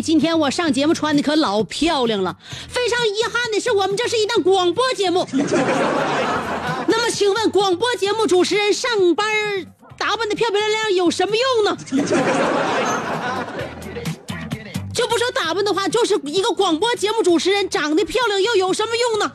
今天我上节目穿的可老漂亮了。非常遗憾的是，我们这是一档广播节目。那么，请问广播节目主持人上班打扮的漂漂亮亮有什么用呢？就不说打扮的话，就是一个广播节目主持人长得漂亮又有什么用呢？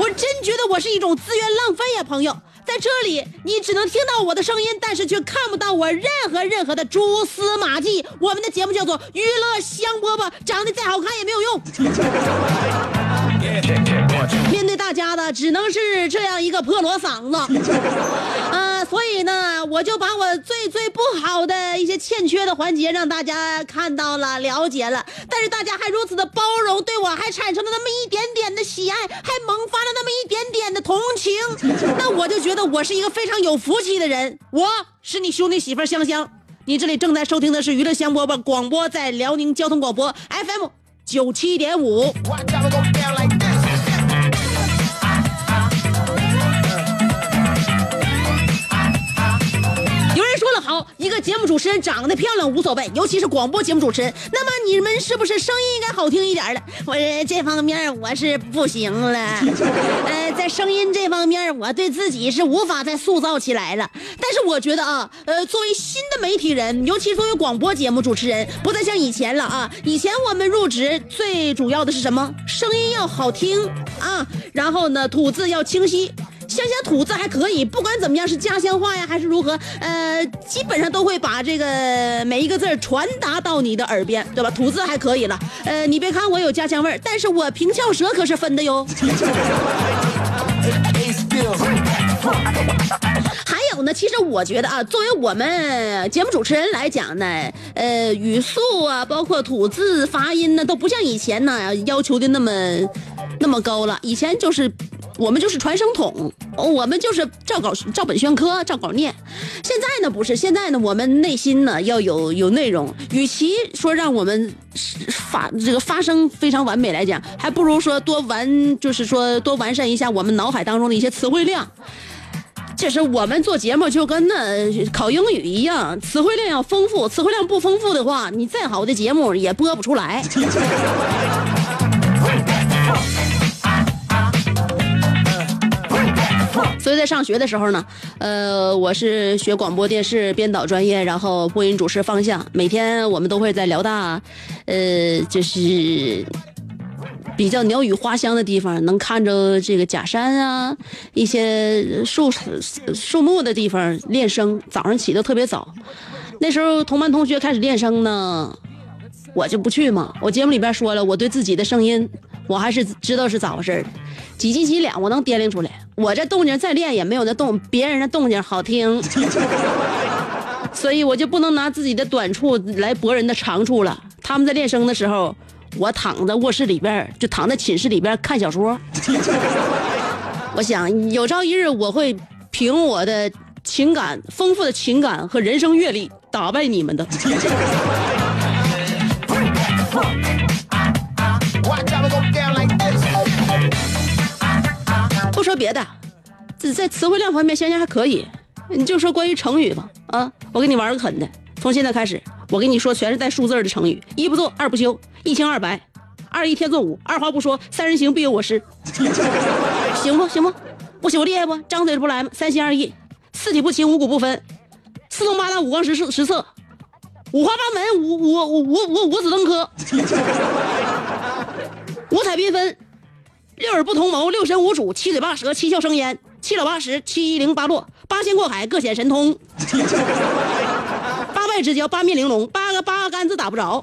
我真觉得我是一种资源浪费呀，朋友。在这里，你只能听到我的声音，但是却看不到我任何任何的蛛丝马迹。我们的节目叫做娱乐香饽饽，长得再好看也没有用。面对大家的，只能是这样一个破锣嗓子。呃，所以呢，我就把我最最不好的一些欠缺的环节让大家看到了、了解了。但是大家还如此的包容，对我还产生了那么一点点的喜爱，还萌发了那么一点点的同情。那我就觉得我是一个非常有福气的人。我是你兄弟媳妇香香。你这里正在收听的是娱乐香饽饽广播，在辽宁交通广播 FM 九七点五。好，一个节目主持人长得漂亮无所谓，尤其是广播节目主持人。那么你们是不是声音应该好听一点的？我呃这方面我是不行了，呃，在声音这方面我对自己是无法再塑造起来了。但是我觉得啊，呃，作为新的媒体人，尤其作为广播节目主持人，不再像以前了啊。以前我们入职最主要的是什么？声音要好听啊，然后呢，吐字要清晰。香香吐字还可以，不管怎么样是家乡话呀，还是如何，呃，基本上都会把这个每一个字传达到你的耳边，对吧？吐字还可以了，呃，你别看我有家乡味儿，但是我平翘舌可是分的哟。还有呢，其实我觉得啊，作为我们节目主持人来讲呢，呃，语速啊，包括吐字、发音呢，都不像以前呢要求的那么那么高了。以前就是我们就是传声筒，我们就是照稿照本宣科，照稿念。现在呢不是，现在呢我们内心呢要有有内容，与其说让我们发这个发声非常完美来讲，还不如说多完，就是说多完善一下我们脑海当中的一些词汇量。这是我们做节目就跟那考英语一样，词汇量要丰富，词汇量不丰富的话，你再好的节目也播不出来。所以在上学的时候呢，呃，我是学广播电视编导专业，然后播音主持方向。每天我们都会在辽大，呃，就是比较鸟语花香的地方，能看着这个假山啊，一些树树木的地方练声。早上起得特别早，那时候同班同学开始练声呢，我就不去嘛。我节目里边说了，我对自己的声音，我还是知道是咋回事儿的，几斤几两我能掂量出来。我这动静再练也没有那动别人的动静好听，所以我就不能拿自己的短处来博人的长处了。他们在练声的时候。我躺在卧室里边，就躺在寝室里边看小说。我想有朝一日我会凭我的情感丰富的情感和人生阅历打败你们的。别的，这在词汇量方面，香香还可以。你就说关于成语吧，啊，我给你玩个狠的，从现在开始，我跟你说全是带数字的成语：一不做，二不休，一清二白，二一天作五，二话不说，三人行必有我师。行 不行不？不行，我厉害不？张嘴不来？三心二意，四体不勤，五谷不分，四通八达，五光十色，十色，五花八门，五五五五五五子登科，五彩缤纷，六耳不同谋，六神无主，七嘴八舌，七窍生烟，七老八十，七零八落，八仙过海，各显神通，八拜之交，八面玲珑，八个八竿子打不着，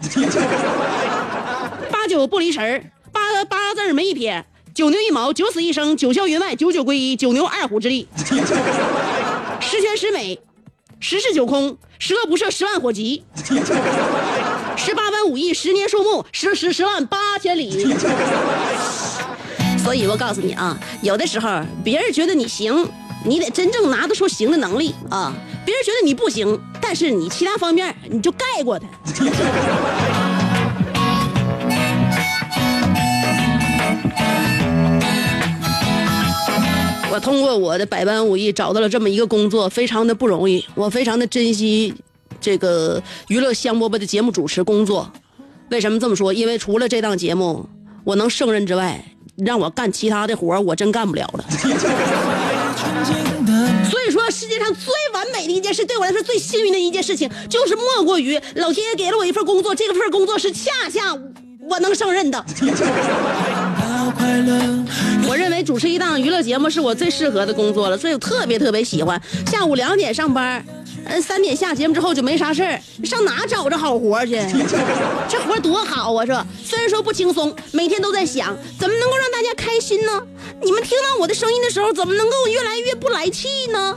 八九不离神儿，八个八个字儿没一撇，九牛一毛，九死一生，九霄云外，九九归一，九牛二虎之力，十全十美，十室九空，十恶不赦，十万火急，十八般武艺，十年树木，十十十万八千里。所以我告诉你啊，有的时候别人觉得你行，你得真正拿得出行的能力啊。别人觉得你不行，但是你其他方面你就盖过他。我通过我的百般武艺找到了这么一个工作，非常的不容易，我非常的珍惜这个娱乐香饽饽的节目主持工作。为什么这么说？因为除了这档节目我能胜任之外，让我干其他的活儿我真干不了了。所以说，世界上最完美的一件事，对我来说最幸运的一件事情，就是莫过于老天爷给了我一份工作，这个份工作是恰恰我能胜任的。我认为主持一档娱乐节目是我最适合的工作了，所以我特别特别喜欢。下午两点上班，嗯，三点下节目之后就没啥事儿，上哪找着好活去？这活多好啊！这虽然说不轻松，每天都在想怎么能够让大家开心呢？你们听到我的声音的时候，怎么能够越来越不来气呢？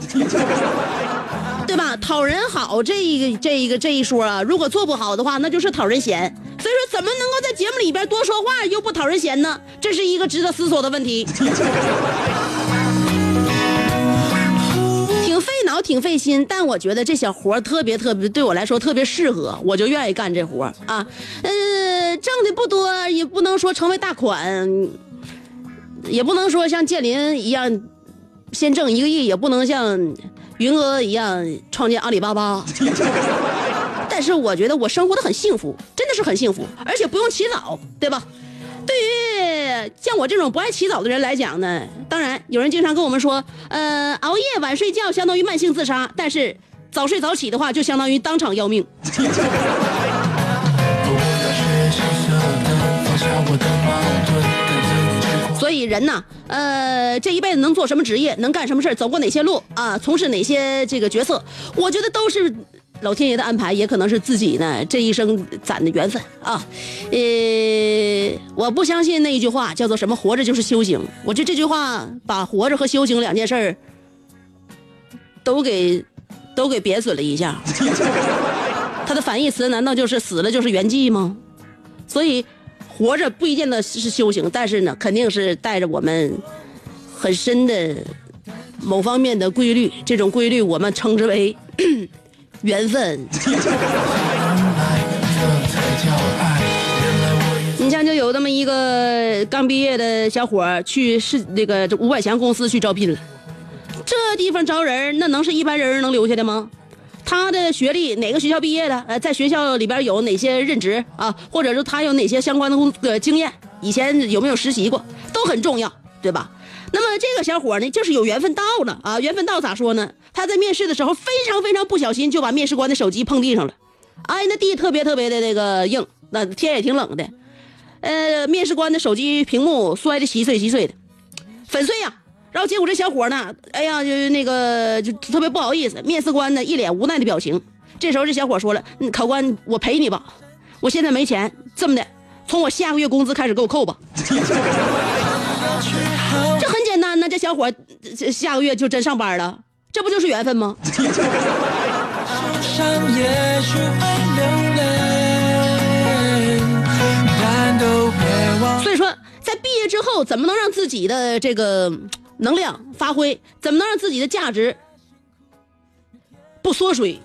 对吧？讨人好这一个这一个这一说啊，如果做不好的话，那就是讨人嫌。所以说，怎么能够在节目里边多说话又不讨人嫌呢？这是一个值得思索的问题。费脑，挺费心，但我觉得这小活特别特别，对我来说特别适合，我就愿意干这活啊。呃，挣的不多，也不能说成为大款，也不能说像建林一样先挣一个亿，也不能像云哥一样创建阿里巴巴。但是我觉得我生活的很幸福，真的是很幸福，而且不用起早，对吧？对于像我这种不爱起早的人来讲呢，当然有人经常跟我们说，呃，熬夜晚睡觉相当于慢性自杀，但是早睡早起的话就相当于当场要命。所以人呐，呃，这一辈子能做什么职业，能干什么事走过哪些路啊，从事哪些这个角色，我觉得都是老天爷的安排，也可能是自己呢这一生攒的缘分啊。呃，我不相信那一句话叫做什么“活着就是修行”，我觉得这句话把活着和修行两件事儿都给都给贬损了一下。它的反义词难道就是死了就是圆寂吗？所以。活着不一定的是修行，但是呢，肯定是带着我们很深的某方面的规律。这种规律我们称之为缘分。你像就有这么一个刚毕业的小伙去是那个五百强公司去招聘了，这地方招人那能是一般人能留下的吗？他的学历哪个学校毕业的？呃，在学校里边有哪些任职啊？或者说他有哪些相关的工呃经验？以前有没有实习过？都很重要，对吧？那么这个小伙呢，就是有缘分到了啊！缘分到咋说呢？他在面试的时候非常非常不小心就把面试官的手机碰地上了，哎，那地特别特别的那个硬，那天也挺冷的，呃，面试官的手机屏幕摔的稀碎稀碎的，粉碎呀！然后结果这小伙呢，哎呀，就那个就特别不好意思。面试官呢一脸无奈的表情。这时候这小伙说了：“考官，我赔你吧，我现在没钱。这么的，从我下个月工资开始给我扣吧。”这很简单呢，这小伙这下个月就真上班了，这不就是缘分吗？所以说，在毕业之后，怎么能让自己的这个？能量发挥，怎么能让自己的价值不缩水？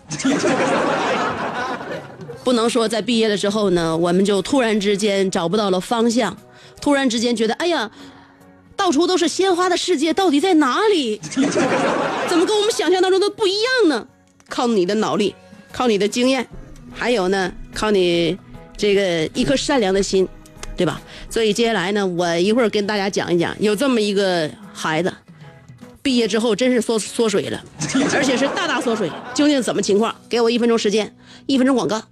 不能说在毕业了之后呢，我们就突然之间找不到了方向，突然之间觉得，哎呀，到处都是鲜花的世界，到底在哪里？怎么跟我们想象当中的不一样呢？靠你的脑力，靠你的经验，还有呢，靠你这个一颗善良的心。对吧？所以接下来呢，我一会儿跟大家讲一讲，有这么一个孩子，毕业之后真是缩缩水了，而且是大大缩水。究竟怎么情况？给我一分钟时间，一分钟广告，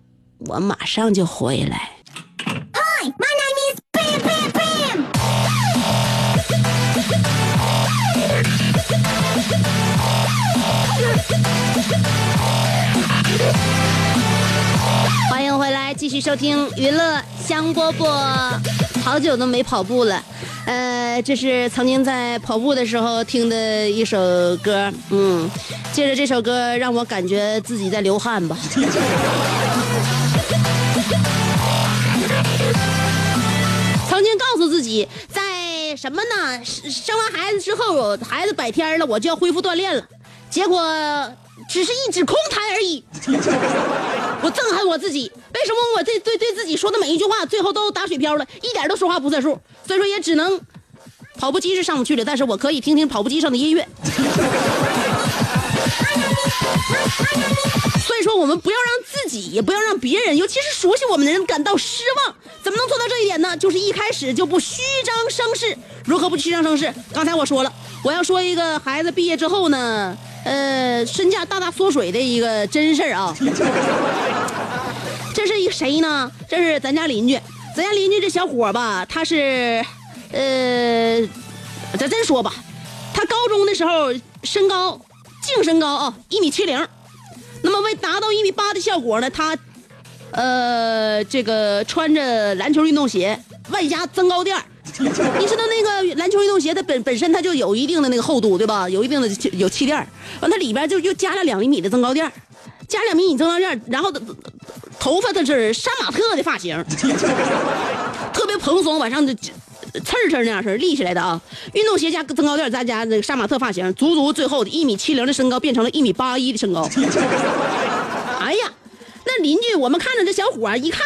我马上就回来。继续收听娱乐香饽饽。好久都没跑步了，呃，这是曾经在跑步的时候听的一首歌，嗯，借着这首歌让我感觉自己在流汗吧。曾经告诉自己，在什么呢？生完孩子之后，孩子百天了，我就要恢复锻炼了。结果只是一纸空谈而已。我憎恨我自己，为什么我对对对自己说的每一句话，最后都打水漂了，一点都说话不算数。所以说也只能，跑步机是上不去了，但是我可以听听跑步机上的音乐。所以说，我们不要让自己，也不要让别人，尤其是熟悉我们的人感到失望。怎么能做到这一点呢？就是一开始就不虚张声势。如何不虚张声势？刚才我说了，我要说一个孩子毕业之后呢，呃，身价大大缩水的一个真事儿啊。这是一个谁呢？这是咱家邻居，咱家邻居这小伙儿吧，他是，呃，咱真说吧，他高中的时候身高净身高啊一米七零，那么为达到一米八的效果呢，他，呃，这个穿着篮球运动鞋，外加增高垫儿 你知道那个篮球运动鞋，它本本身它就有一定的那个厚度，对吧？有一定的有气垫完它里边就又加了两厘米的增高垫加两厘米增高垫然后头发它是杀马特的发型，特别蓬松，往上就刺儿刺那样式立起来的啊。运动鞋加增高垫儿再加那个杀马特发型，足足最后一米七零的身高变成了一米八一的身高。那邻居我们看着这小伙，一看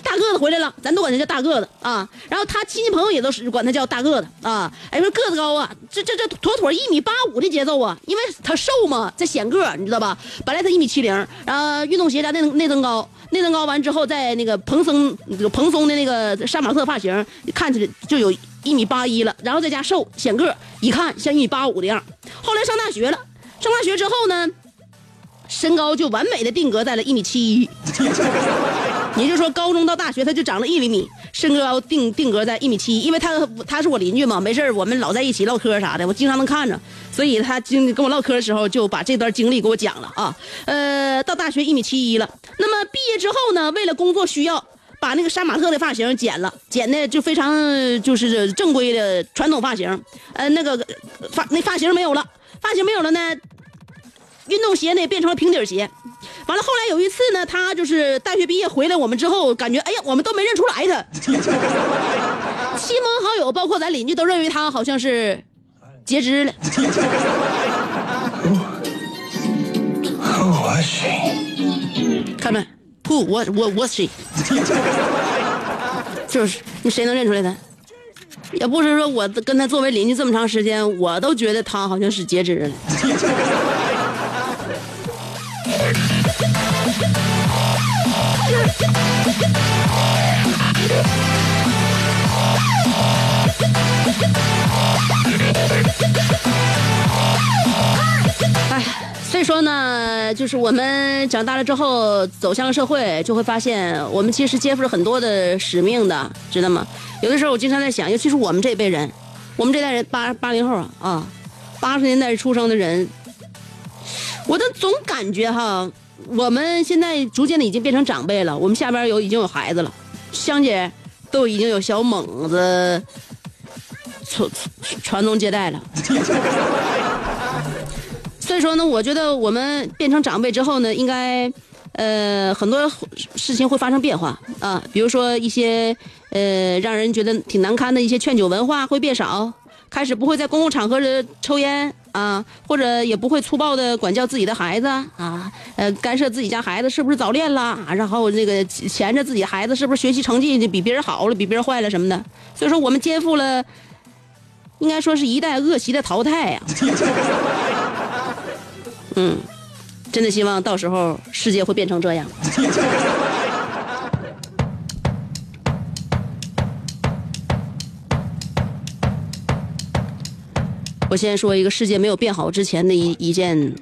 大个子回来了，咱都管他叫大个子啊。然后他亲戚朋友也都是管他叫大个子啊。哎，说个子高啊，这这这妥妥一米八五的节奏啊，因为他瘦嘛，这显个，你知道吧？本来他一米七零，然后运动鞋加内内增高，内增高完之后再那个蓬松蓬松的那个杀马特发型，看起来就有一米八一了，然后再加瘦显个，一看像一米八五的样。后来上大学了，上大学之后呢？身高就完美的定格在了一米七一，也就是说高中到大学他就长了一厘米，身高定定格在一米七一，因为他他是我邻居嘛，没事我们老在一起唠嗑啥的，我经常能看着，所以他经跟我唠嗑的时候就把这段经历给我讲了啊，呃，到大学一米七一了，那么毕业之后呢，为了工作需要。把那个杀马特的发型剪了，剪的就非常就是正规的传统发型，呃，那个发那发型没有了，发型没有了呢，运动鞋呢也变成了平底鞋，完了后来有一次呢，他就是大学毕业回来我们之后，感觉哎呀，我们都没认出来他，亲朋好友包括咱邻居都认为他好像是截肢了。Who was she? 看没？Who what what was she？就是你谁能认出来他？也不是说我跟他作为邻居这么长时间，我都觉得他好像是截肢了。那，就是我们长大了之后走向了社会，就会发现我们其实肩负着很多的使命的，知道吗？有的时候我经常在想，尤其是我们这辈人，我们这代人八八零后啊啊，八十年代出生的人，我都总感觉哈，我们现在逐渐的已经变成长辈了，我们下边有已经有孩子了，香姐都已经有小猛子传传宗接代了。所以说呢，我觉得我们变成长辈之后呢，应该，呃，很多事情会发生变化。啊，比如说一些呃让人觉得挺难堪的一些劝酒文化会变少，开始不会在公共场合抽烟啊，或者也不会粗暴的管教自己的孩子啊，呃，干涉自己家孩子是不是早恋了，然后那个钳着自己孩子是不是学习成绩比别人好了，比别人坏了什么的。所以说，我们肩负了，应该说是一代恶习的淘汰呀、嗯，真的希望到时候世界会变成这样。我先说一个世界没有变好之前的一一件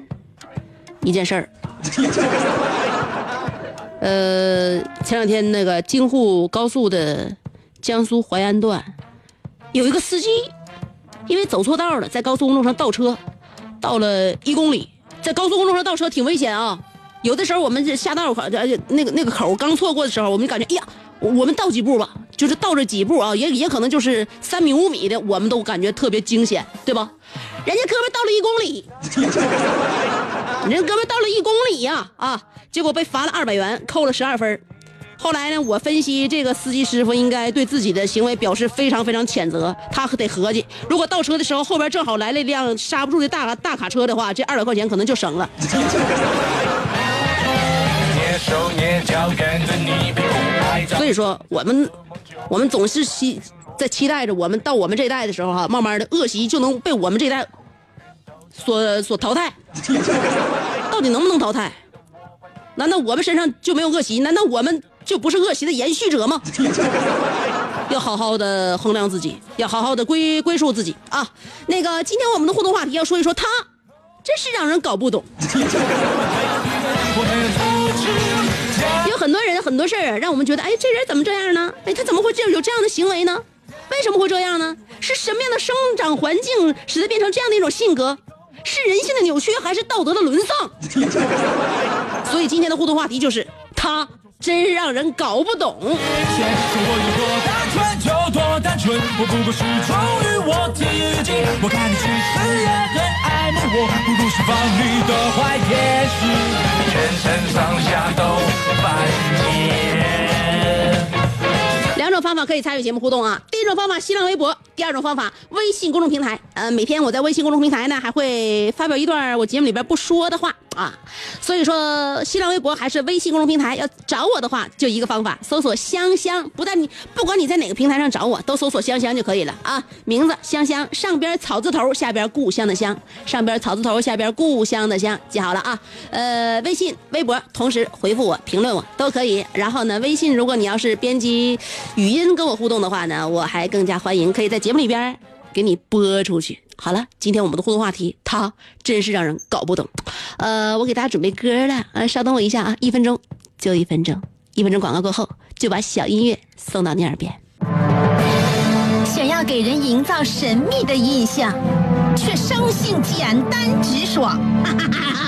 一件事儿。呃，前两天那个京沪高速的江苏淮安段，有一个司机因为走错道了，在高速公路上倒车，倒了一公里，在高速公路上倒车挺危险啊。有的时候我们这下道口，而且那个那个口刚错过的时候，我们就感觉，哎呀，我们倒几步吧，就是倒着几步啊，也也可能就是三米五米的，我们都感觉特别惊险，对吧？人家哥们倒了一公里，人家哥们倒了一公里呀啊结果被罚了二百元，扣了十二分。后来呢，我分析这个司机师傅应该对自己的行为表示非常非常谴责，他得合计，如果倒车的时候后边正好来了一辆刹不住的大大卡车的话，这二百块钱可能就省了。所以说，我们我们总是期在期待着，我们到我们这一代的时候哈、慢慢的恶习就能被我们这一代所所淘汰。到底能不能淘汰？难道我们身上就没有恶习？难道我们就不是恶习的延续者吗？要好好的衡量自己，要好好的归归属自己啊！那个，今天我们的互动话题要说一说他，真是让人搞不懂。有很多人很多事儿啊，让我们觉得，哎，这人怎么这样呢？哎，他怎么会这有这样的行为呢？为什么会这样呢？是什么样的生长环境使他变成这样的一种性格？是人性的扭曲，还是道德的沦丧？所以今天的互动话题就是他真让人搞不懂。现实我有多单纯就多单纯，我不过是忠于我自己。我看你其实也很爱慕我，不过是防御的坏天使，全身上下都犯贱。两种方法可以参与节目互动啊。第一种方法，新浪微博；第二种方法，微信公众平台。呃，每天我在微信公众平台呢，还会发表一段我节目里边不说的话啊。所以说，新浪微博还是微信公众平台，要找我的话，就一个方法，搜索“香香”。不但你不管你在哪个平台上找我，都搜索“香香”就可以了啊。名字香香，上边草字头，下边故乡的乡，上边草字头，下边故乡的乡，记好了啊。呃，微信、微博同时回复我、评论我都可以。然后呢，微信如果你要是编辑语音跟我互动的话呢，我还更加欢迎，可以在节目里边给你播出去。好了，今天我们的互动话题，他真是让人搞不懂。呃，我给大家准备歌了，呃，稍等我一下啊，一分钟就一分钟，一分钟广告过后就把小音乐送到你耳边。想要给人营造神秘的印象，却生性简单直爽。哈哈哈哈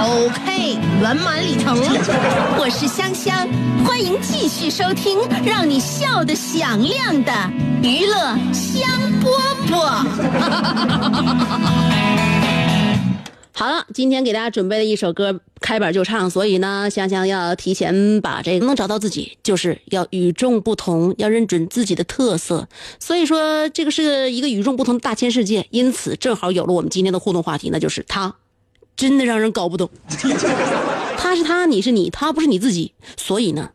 OK，圆满礼成。我是香香，欢迎继续收听让你笑得响亮的娱乐香饽饽。好了，今天给大家准备了一首歌，开板就唱，所以呢，香香要提前把这个能找到自己，就是要与众不同，要认准自己的特色。所以说，这个是一个与众不同的大千世界，因此正好有了我们今天的互动话题，那就是他，真的让人搞不懂。他是他，你是你，他不是你自己，所以呢，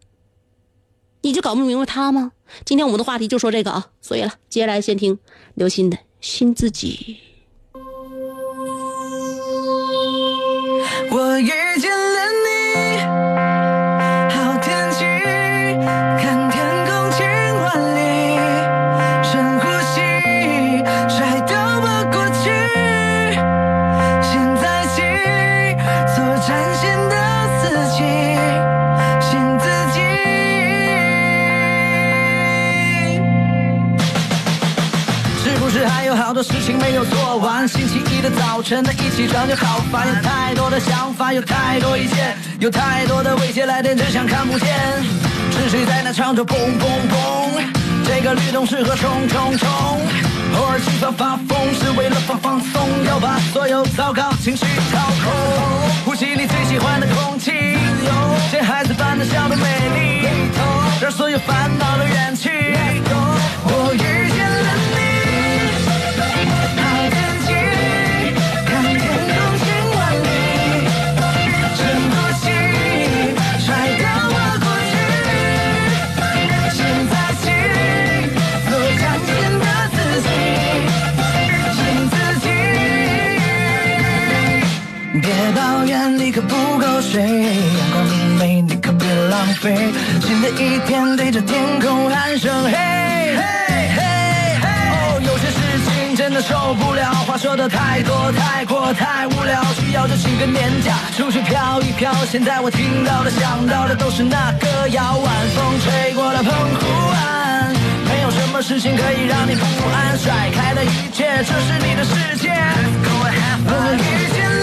你就搞不明白他吗？今天我们的话题就说这个啊，所以了，接下来先听刘鑫的《新自己》。我遇见晨的一起床就好烦，有太多的想法，有太多意见，有太多的未接来电，只想看不见。是谁在那唱着砰砰砰？这个律动适合冲冲冲。偶尔气发发疯是为了放放松，要把所有糟糕情绪掏空。呼吸你最喜欢的空气，像孩子般的笑的美丽，让所有烦恼都远去。一天，对着天空喊声嘿，嘿，嘿，哦，有些事情真的受不了，话说的太多，太过，太无聊，需要就请个年假，出去飘一飘。现在我听到的、想到的都是那歌谣，晚风吹过了澎湖湾，没有什么事情可以让你不安，甩开了一切，这是你的世界。我遇见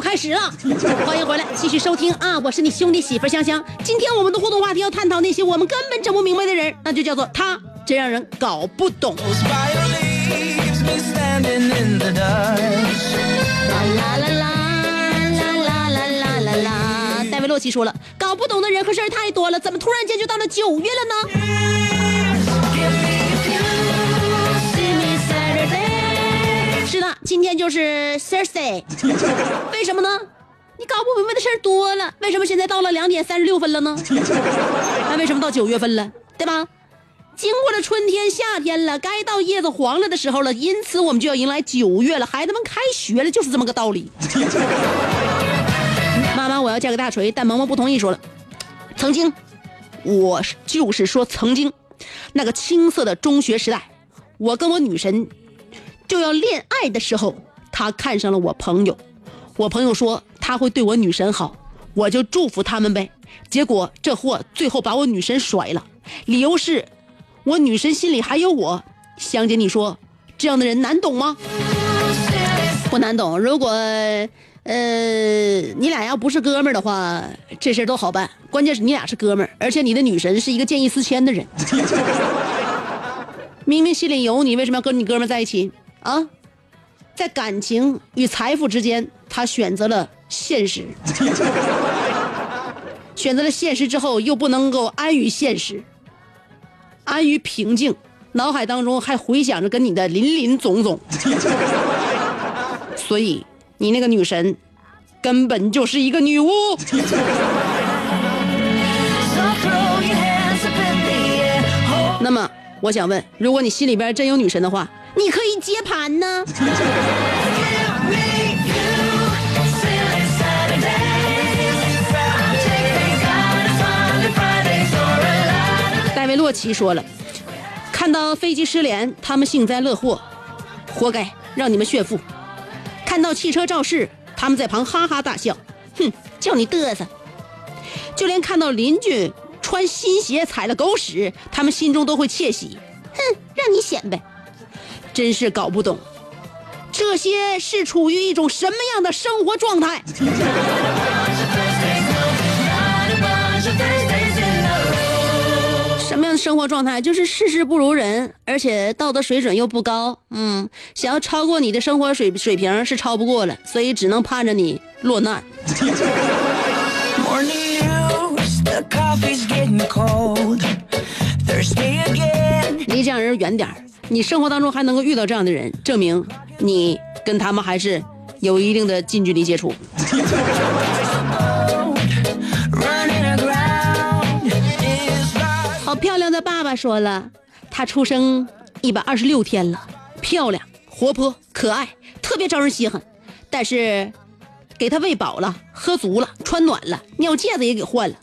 又开始了，欢迎回来，继续收听啊！我是你兄弟媳妇香香。今天我们的互动话题要探讨那些我们根本整不明白的人，那就叫做他，真让人搞不懂。Dust. 啦啦啦啦啦啦啦啦啦！戴维洛奇说了，搞不懂的人和事儿太多了，怎么突然间就到了九月了呢？今天就是 Thursday，为什么呢？你搞不明白的事儿多了，为什么现在到了两点三十六分了呢？那为什么到九月份了，对吧？经过了春天、夏天了，该到叶子黄了的时候了，因此我们就要迎来九月了，孩子们开学了，就是这么个道理。妈妈，我要嫁给大锤，但萌萌不同意，说了，曾经，我就是说曾经，那个青涩的中学时代，我跟我女神就要恋爱的时候，他看上了我朋友，我朋友说他会对我女神好，我就祝福他们呗。结果这货最后把我女神甩了，理由是我女神心里还有我。香姐，你说这样的人难懂吗？不难懂。如果呃你俩要不是哥们儿的话，这事儿都好办。关键是你俩是哥们儿，而且你的女神是一个见异思迁的人。明明心里有你，为什么要跟你哥们在一起啊？在感情与财富之间，他选择了现实，选择了现实之后，又不能够安于现实，安于平静，脑海当中还回想着跟你的林林总总，所以你那个女神根本就是一个女巫。那么，我想问，如果你心里边真有女神的话，你可以接盘呢。戴维洛奇说了，看到飞机失联，他们幸灾乐祸，活该，让你们炫富；看到汽车肇事，他们在旁哈哈大笑，哼，叫你嘚瑟。就连看到邻居穿新鞋踩了狗屎，他们心中都会窃喜。哼，让你显摆，真是搞不懂，这些是处于一种什么样的生活状态？什么样的生活状态？就是事事不如人，而且道德水准又不高。嗯，想要超过你的生活水水平是超不过了，所以只能盼着你落难。离这样人远点儿你生活当中还能够遇到这样的人，证明你跟他们还是有一定的近距离接触。好漂亮的爸爸说了，他出生一百二十六天了，漂亮、活泼、可爱，特别招人稀罕。但是，给他喂饱了，喝足了，穿暖了，尿戒子也给换了。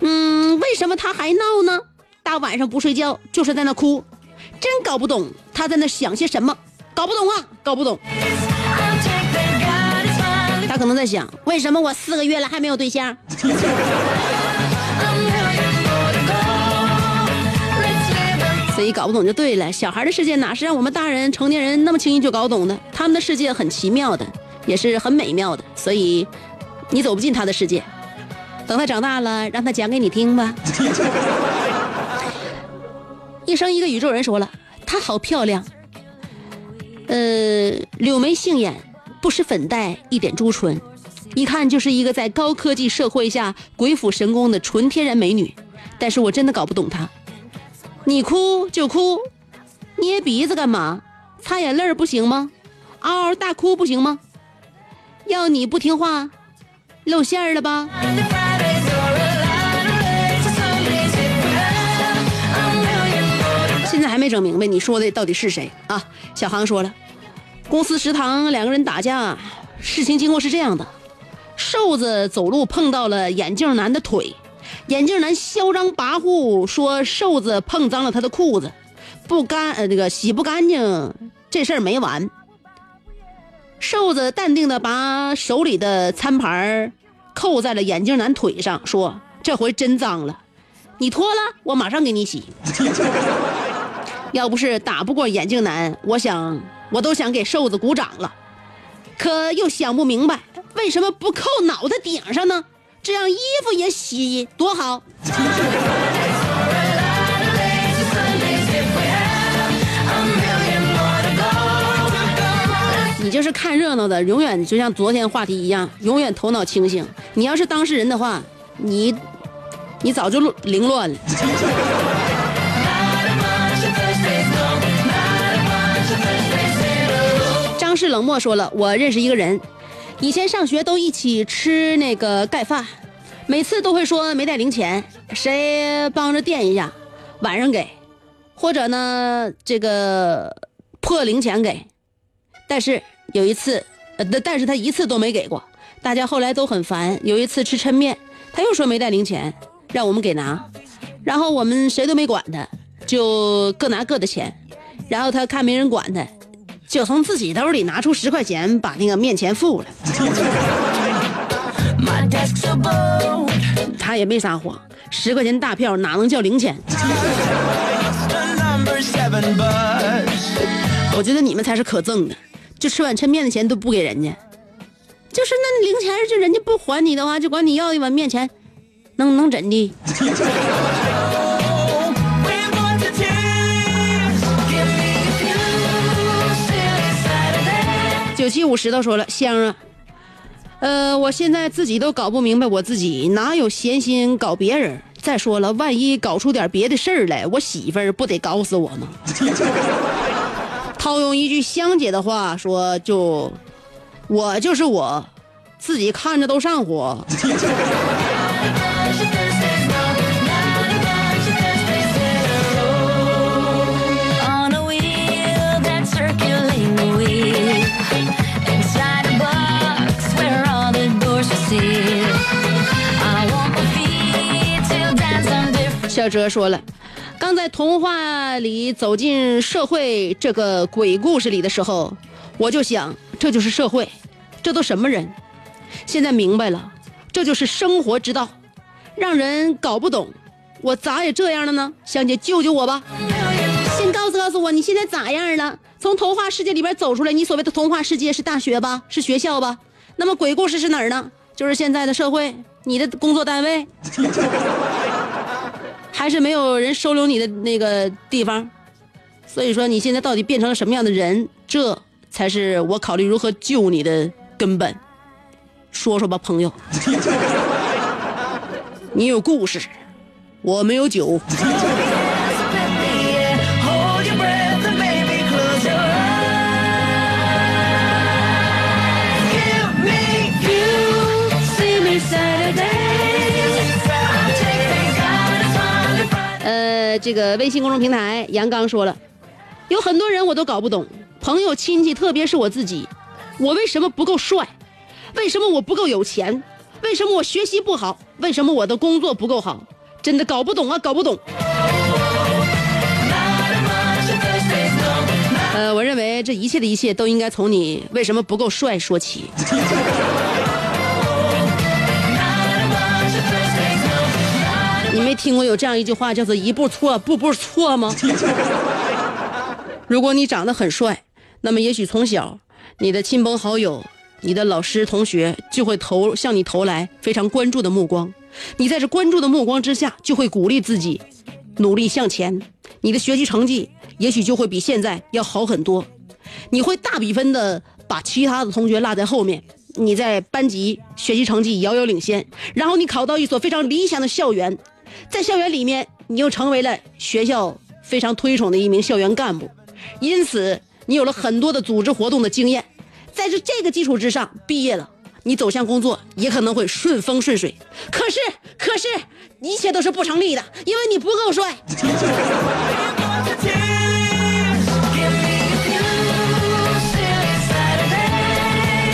嗯，为什么他还闹呢？大晚上不睡觉，就是在那哭，真搞不懂他在那想些什么，搞不懂啊，搞不懂。他可能在想，为什么我四个月了还没有对象？所以搞不懂就对了。小孩的世界哪是让我们大人、成年人那么轻易就搞懂的？他们的世界很奇妙的，也是很美妙的，所以你走不进他的世界。等他长大了，让他讲给你听吧。一生一个宇宙人说了，她好漂亮，呃，柳眉杏眼，不施粉黛，一点朱唇，一看就是一个在高科技社会下鬼斧神工的纯天然美女。但是我真的搞不懂她。你哭就哭，捏鼻子干嘛？擦眼泪不行吗？嗷嗷大哭不行吗？要你不听话，露馅儿了吧？整明白你说的到底是谁啊？小航说了，公司食堂两个人打架，事情经过是这样的：瘦子走路碰到了眼镜男的腿，眼镜男嚣张跋扈说瘦子碰脏了他的裤子，不干呃那个洗不干净，这事儿没完。瘦子淡定的把手里的餐盘扣在了眼镜男腿上，说：“这回真脏了，你脱了，我马上给你洗。”要不是打不过眼镜男，我想我都想给瘦子鼓掌了，可又想不明白为什么不扣脑袋顶上呢？这样衣服也洗多好。你就是看热闹的，永远就像昨天话题一样，永远头脑清醒。你要是当事人的话，你你早就凌乱了。是冷漠说了，我认识一个人，以前上学都一起吃那个盖饭，每次都会说没带零钱，谁帮着垫一下，晚上给，或者呢这个破零钱给。但是有一次，但是他一次都没给过，大家后来都很烦。有一次吃抻面，他又说没带零钱，让我们给拿，然后我们谁都没管他，就各拿各的钱，然后他看没人管他，就从自己兜里拿出十块钱，把那个面钱付了。他也没撒谎，十块钱大票哪能叫零钱 我觉得你们才是可憎的，就吃碗抻面的钱都不给人家，就是那零钱，就人家不还你的话，就管你要一碗面钱，能能怎的？九七五石头说了，香啊，呃，我现在自己都搞不明白我自己哪有闲心搞别人。再说了，万一搞出点别的事儿来，我媳妇儿不得搞死我吗？套用一句香姐的话说，就我就是我，自己看着都上火。哲说了，刚在童话里走进社会这个鬼故事里的时候，我就想，这就是社会，这都什么人？现在明白了，这就是生活之道，让人搞不懂。我咋也这样了呢？香姐救救我吧！先告诉告诉我，你现在咋样了？从童话世界里边走出来，你所谓的童话世界是大学吧？是学校吧？那么鬼故事是哪儿呢？就是现在的社会，你的工作单位，还是没有人收留你的那个地方。所以说，你现在到底变成了什么样的人？这才是我考虑如何救你的根本。说说吧，朋友，你有故事，我没有酒。这个微信公众平台，杨刚说了，有很多人我都搞不懂，朋友、亲戚，特别是我自己，我为什么不够帅？为什么我不够有钱？为什么我学习不好？为什么我的工作不够好？真的搞不懂啊，搞不懂。呃，我认为这一切的一切都应该从你为什么不够帅说起。没听过有这样一句话叫做“一步错，步步错”吗？如果你长得很帅，那么也许从小你的亲朋好友、你的老师、同学就会投向你投来非常关注的目光。你在这关注的目光之下，就会鼓励自己努力向前。你的学习成绩也许就会比现在要好很多。你会大比分的把其他的同学落在后面。你在班级学习成绩遥遥领先，然后你考到一所非常理想的校园，在校园里面，你又成为了学校非常推崇的一名校园干部，因此你有了很多的组织活动的经验，在这这个基础之上，毕业了，你走向工作也可能会顺风顺水。可是，可是，一切都是不成立的，因为你不够帅。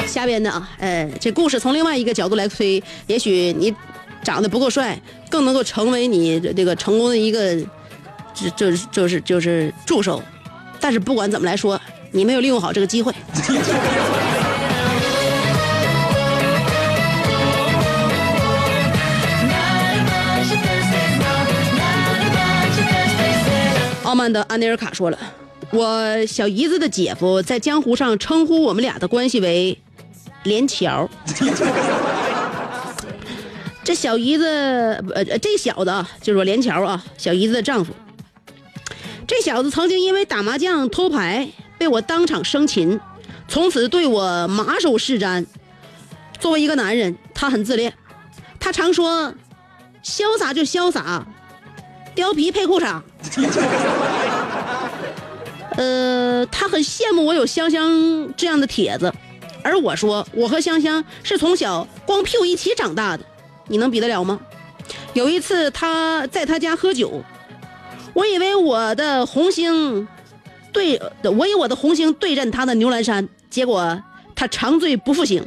下边的啊，呃，这故事从另外一个角度来推，也许你长得不够帅，更能够成为你这个成功的一个，这这就是就是助手。但是不管怎么来说，你没有利用好这个机会。傲慢的安德尔卡说了，我小姨子的姐夫在江湖上称呼我们俩的关系为连桥。小姨子，呃，这小子啊，就是说连桥啊，小姨子的丈夫。这小子曾经因为打麻将偷牌被我当场生擒，从此对我马首是瞻。作为一个男人，他很自恋，他常说：“潇洒就潇洒，貂皮配裤衩。”呃，他很羡慕我有香香这样的帖子，而我说我和香香是从小光屁股一起长大的，你能比得了吗？有一次他在他家喝酒，我以为我的红星对，我以我的红星对阵他的牛栏山，结果他长醉不复醒。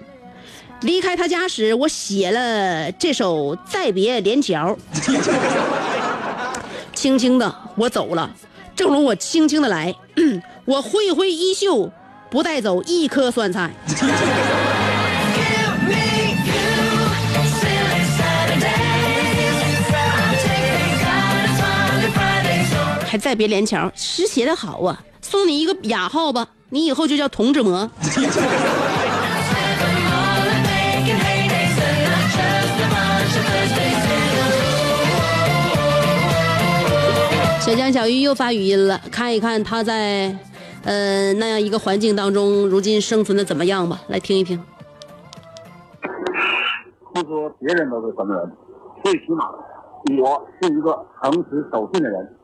离开他家时，我写了这首《再别连桥》。轻轻的，我走了，正如我轻轻的来。我挥挥衣袖，不带走一颗酸菜。再别连桥，诗写的好啊！送你一个雅号吧，你以后就叫童志魔。小江小鱼又发语音了，看一看他在，呃那样一个环境当中，如今生存的怎么样吧？来听一听。不说别人都是什么人，最起码我是一个诚实守信的人。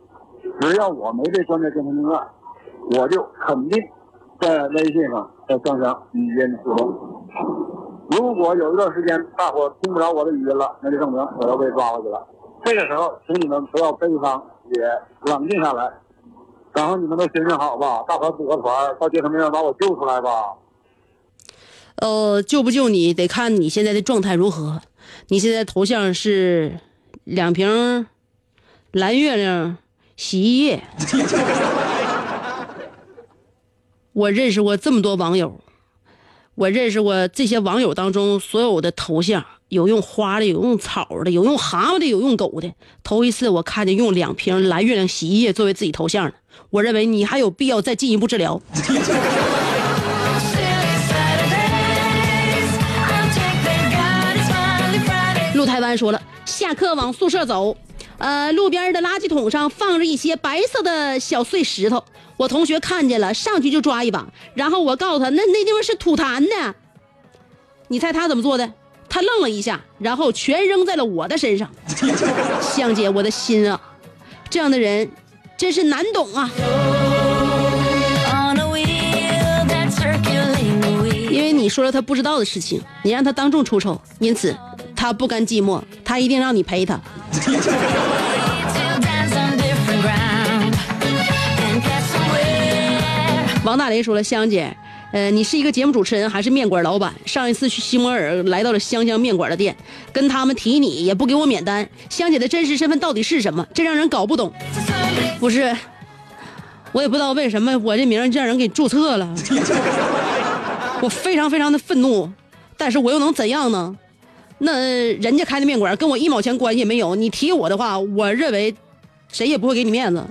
只要我没被关在精神病院，我就肯定在微信上和香香语音互动。如果有一段时间大伙听不着我的语音了，那就证明我要被抓回去了。这个时候，请你们不要悲伤，也冷静下来。然后你们都行行好吧，大伙组个团到精神病院把我救出来吧。呃，救不救你得看你现在的状态如何。你现在头像是两瓶蓝月亮洗衣液。我认识过这么多网友，我认识过这些网友当中所有的头像，有用花的，有用草的，有用蛤蟆的，有用狗的。头一次我看见用两瓶蓝月亮洗衣液作为自己头像的，我认为你还有必要再进一步治疗。陆台湾说了，下课往宿舍走，呃，路边的垃圾桶上放着一些白色的小碎石头，我同学看见了，上去就抓一把，然后我告诉他，那那地方是吐痰的。你猜他怎么做的？他愣了一下，然后全扔在了我的身上。香姐，我的心啊，这样的人真是难懂啊。因为你说了他不知道的事情，你让他当众出丑，因此他不甘寂寞，他一定让你陪他。王大雷说了，香姐，呃，你是一个节目主持人还是面馆老板？上一次去西摩尔来到了香香面馆的店，跟他们提你也不给我免单，香姐的真实身份到底是什么？这让人搞不懂。不是，我也不知道为什么我这名儿让人给注册了，我非常非常的愤怒，但是我又能怎样呢？那人家开的面馆跟我一毛钱关系也没有，你提我的话，我认为谁也不会给你面子。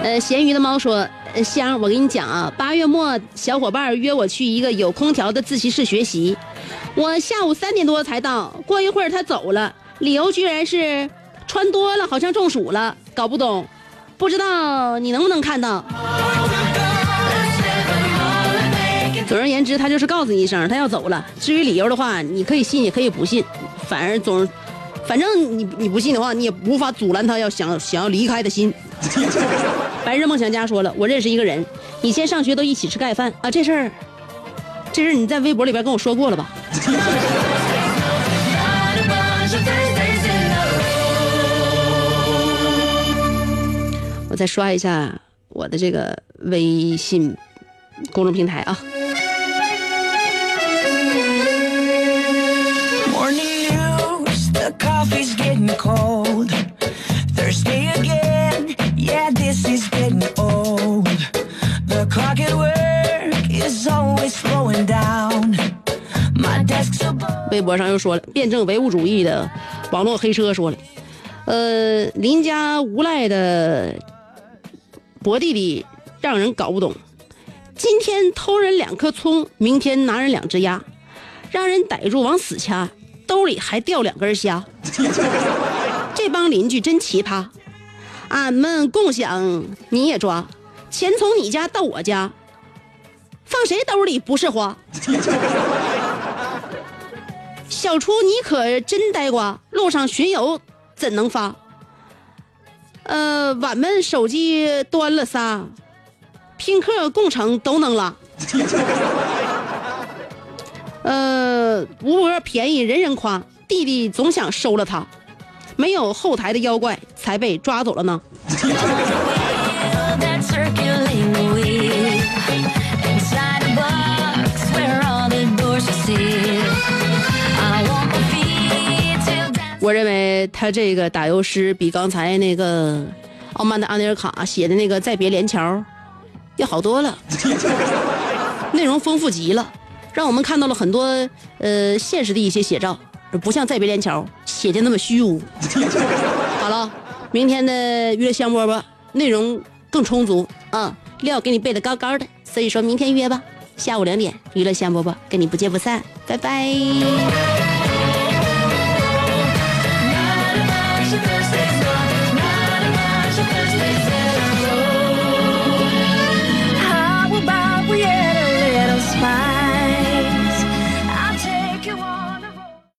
呃，咸鱼的猫说：“呃香，我跟你讲啊，八月末小伙伴约我去一个有空调的自习室学习，我下午三点多才到，过一会儿他走了，理由居然是穿多了好像中暑了，搞不懂，不知道你能不能看到。总而言之，他就是告诉你一声，他要走了。至于理由的话，你可以信也可以不信，反正总，反正你你不信的话，你也无法阻拦他要想想要离开的心。”白日梦想家说了，我认识一个人，以前上学都一起吃盖饭啊，这事儿，这事儿你在微博里边跟我说过了吧？我再刷一下我的这个微信公众平台啊。微博上又说了，辩证唯物主义的网络黑车说了，呃，邻家无赖的博弟弟让人搞不懂，今天偷人两颗葱，明天拿人两只鸭，让人逮住往死掐，兜里还掉两根虾。这帮邻居真奇葩，俺们共享你也抓，钱从你家到我家，放谁兜里不是花？小厨，你可真呆瓜！路上巡游怎能发？呃，俺们手机端了仨，拼客共乘都能拉。呃，吴波便宜人人夸，弟弟总想收了他，没有后台的妖怪才被抓走了呢。我认为他这个打油诗比刚才那个傲慢的阿尼尔卡写的那个《再别连桥》要好多了，内容丰富极了，让我们看到了很多呃现实的一些写照，不像《再别连桥》写的那么虚无。好了，明天的娱乐香饽饽内容更充足啊，料给你备的高高的，所以说明天约吧，下午两点娱乐香饽饽跟你不见不散，拜拜。